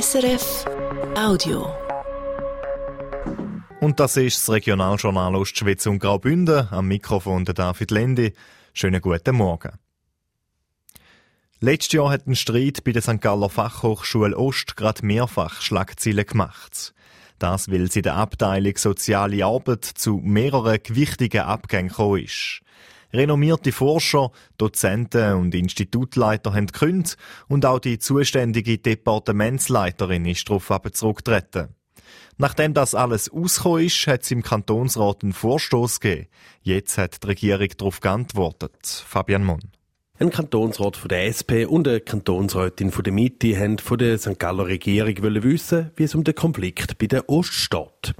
SRF Audio. Und das ist das Regionaljournal Ostschweiz und Graubünden. Am Mikrofon der David Lendi. Schönen guten Morgen. Letztes Jahr hat ein Streit bei der St. Galler Fachhochschule Ost gerade mehrfach Schlagzeilen gemacht. Das, weil sie der Abteilung Soziale Arbeit zu mehreren gewichtigen Abgängen gekommen ist. Renommierte Forscher, Dozenten und Institutleiter haben gekündigt und auch die zuständige Departementsleiterin ist darauf zurückgetreten. Nachdem das alles ausgekommen ist, hat es im Kantonsrat einen Vorstoß gegeben. Jetzt hat die Regierung darauf geantwortet. Fabian Mon. Ein Kantonsrat von der SP und eine Kantonsrätin von der Mitte haben von der St. Galler Regierung wissen, wie es um den Konflikt bei der Ost steht.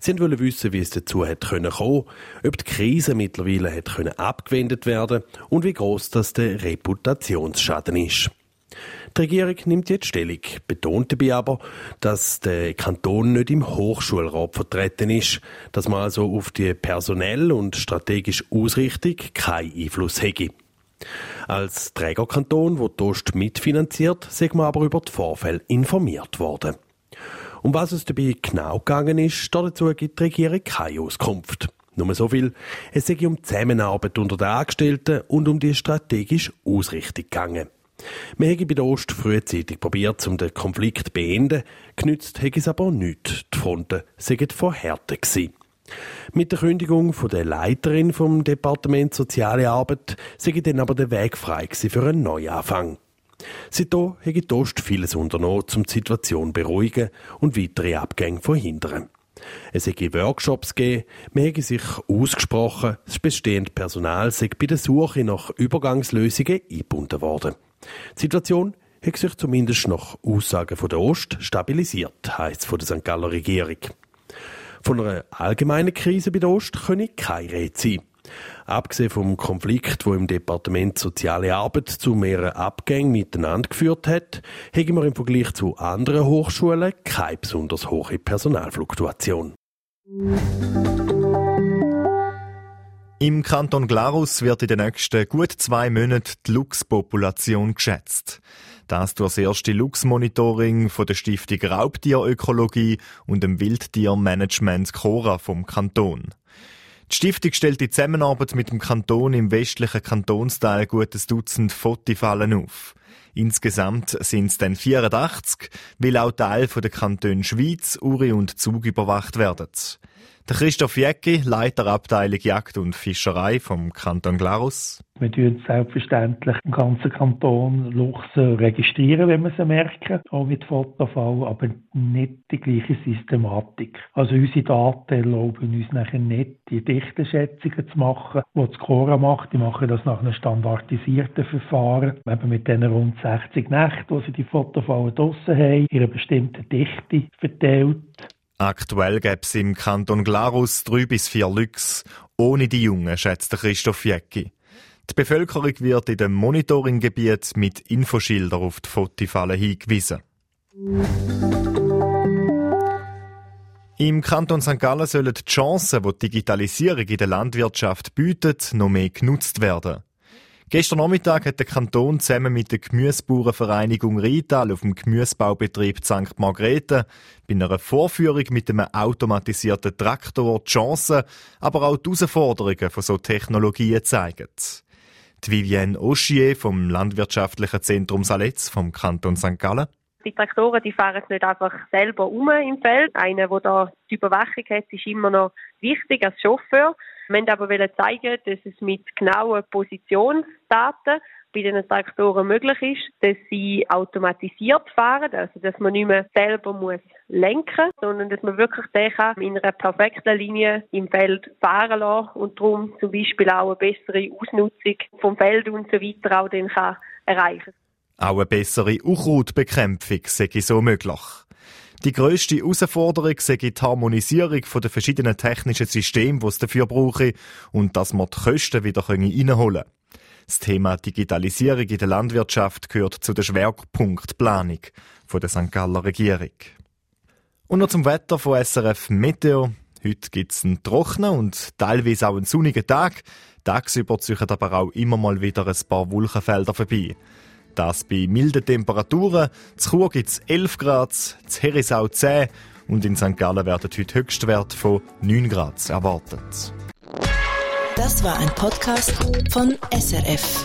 Sie wollten wissen, wie es dazu hat kommen können, ob die Krise mittlerweile hat abgewendet werden und wie groß das der Reputationsschaden ist. Die Regierung nimmt jetzt Stellung, betont dabei aber, dass der Kanton nicht im Hochschulrat vertreten ist, dass man also auf die personelle und strategische Ausrichtung keinen Einfluss hätte. Als Trägerkanton, wo Ost mitfinanziert, sind wir aber über die Vorfälle informiert worden. Um was es dabei genau gegangen ist, dazu gibt die Regierung keine Auskunft. Nur so viel, es sei um die Zusammenarbeit unter den Angestellten und um die strategische Ausrichtung gegangen. Wir haben bei der Ost frühzeitig probiert, um den Konflikt zu beenden, genützt hätte es aber nichts. Die Fronten seien verhärtet gewesen. Mit der Kündigung von der Leiterin vom Departement Soziale Arbeit sei dann aber der Weg frei für einen Neuanfang. Seitdem hat die Ost vieles unternommen, um die Situation zu beruhigen und weitere Abgänge verhindern. Es hätte Workshops gegeben, man hätte sich ausgesprochen, das bestehende Personal sei bei der Suche nach Übergangslösungen eingebunden worden. Die Situation hat sich zumindest nach Aussagen von der Ost stabilisiert, heisst es von der St. Galler Regierung. Von einer allgemeinen Krise bei der Ost könne keine Rede sein. Abgesehen vom Konflikt, wo im Departement Soziale Arbeit zu mehreren Abgängen miteinander geführt hat, haben wir im Vergleich zu anderen Hochschulen keine besonders hohe Personalfluktuation. Im Kanton Glarus wird in den nächsten gut zwei Monaten die Luchspopulation geschätzt. Das durch das erste Luchsmonitoring von der Stiftung Raubtierökologie und dem Wildtiermanagement Cora vom Kanton. Die Stiftung stellt die Zusammenarbeit mit dem Kanton im westlichen Kantonsteil gutes Dutzend Fotifallen auf. Insgesamt sind es dann 84, weil auch Teil der Kantone Schweiz, Uri und Zug überwacht werden. Der Christoph Jäcki, Leiter Abteilung Jagd und Fischerei vom Kanton Glarus. Wir tun selbstverständlich im ganzen Kanton Luchse registrieren, wenn wir sie merken, auch mit Fotofall, aber nicht die gleiche Systematik. Also unsere Daten erlauben uns nachher nicht, die Dichteschätzungen zu machen, die das Cora macht. Die machen das nach einem standardisierten Verfahren, eben mit den rund 60 Nächten, wo sie die Fotofallen draussen haben, in einer bestimmten Dichte verteilt. Aktuell gäbe es im Kanton Glarus drei bis vier Lüchs, ohne die Jungen, schätzt Christoph Jäcki. Die Bevölkerung wird in dem Monitoringgebiet mit Infoschildern auf die Fotifallen hingewiesen. Im Kanton St. Gallen sollen die Chancen, die die Digitalisierung in der Landwirtschaft bietet, noch mehr genutzt werden. Gestern Nachmittag hat der Kanton zusammen mit der Gemüsebauernvereinigung Rital auf dem Gemüsebaubetrieb St. Margrethe bei einer Vorführung mit einem automatisierten Traktor die Chancen, aber auch die Herausforderungen von so Technologien gezeigt. Die Vivienne Oschier vom Landwirtschaftlichen Zentrum Saletz vom Kanton St. Gallen. Die Traktoren die fahren nicht einfach selber um im Feld. Einer, der da die Überwachung hat, ist immer noch wichtig als Chauffeur. Wir wollten aber zeigen, dass es mit genauen Positionsdaten bei den Traktoren möglich ist, dass sie automatisiert fahren, also dass man nicht mehr selber muss lenken, sondern dass man wirklich den kann in einer perfekten Linie im Feld fahren lassen und darum zum Beispiel auch eine bessere Ausnutzung vom Feld und so weiter auch den kann erreichen. Auch eine bessere Unkrautbekämpfung sei so möglich. Die grösste Herausforderung sei die Harmonisierung der verschiedenen technischen Systeme, die es dafür brauche und dass man die Kosten wieder reinholen können. Das Thema Digitalisierung in der Landwirtschaft gehört zu der Schwerpunktplanung der St. Galler Regierung. Und noch zum Wetter von SRF Meteo. Heute gibt es einen trockenen und teilweise auch einen sonnigen Tag. Tagsüber ziehen aber auch immer mal wieder ein paar Wolkenfelder vorbei. Das bei milden Temperaturen. Zu Chur gibt es 11 Grad, zu Herisau 10 und in St. Gallen werden heute Höchstwert von 9 Grad erwartet. Das war ein Podcast von SRF.